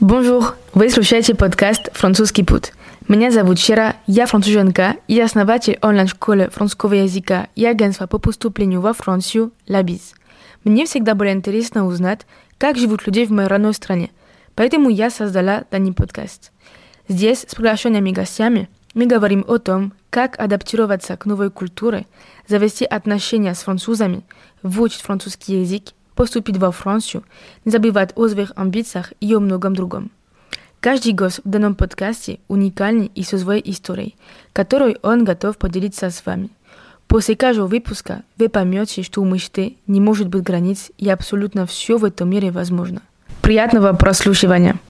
Bonjour, вы слушаете подкаст «Французский путь». Меня зовут Шера, я француженка и основатель онлайн-школы французского языка и агентства по поступлению во Францию «Лабиз». Мне всегда было интересно узнать, как живут люди в моей родной стране, поэтому я создала данный подкаст. Здесь с приглашенными гостями мы говорим о том, как адаптироваться к новой культуре, завести отношения с французами, выучить французский язык, поступить во Францию, не забывать о своих амбициях и о многом другом. Каждый гость в данном подкасте уникальный и со своей историей, которой он готов поделиться с вами. После каждого выпуска вы поймете, что у мечты не может быть границ и абсолютно все в этом мире возможно. Приятного прослушивания!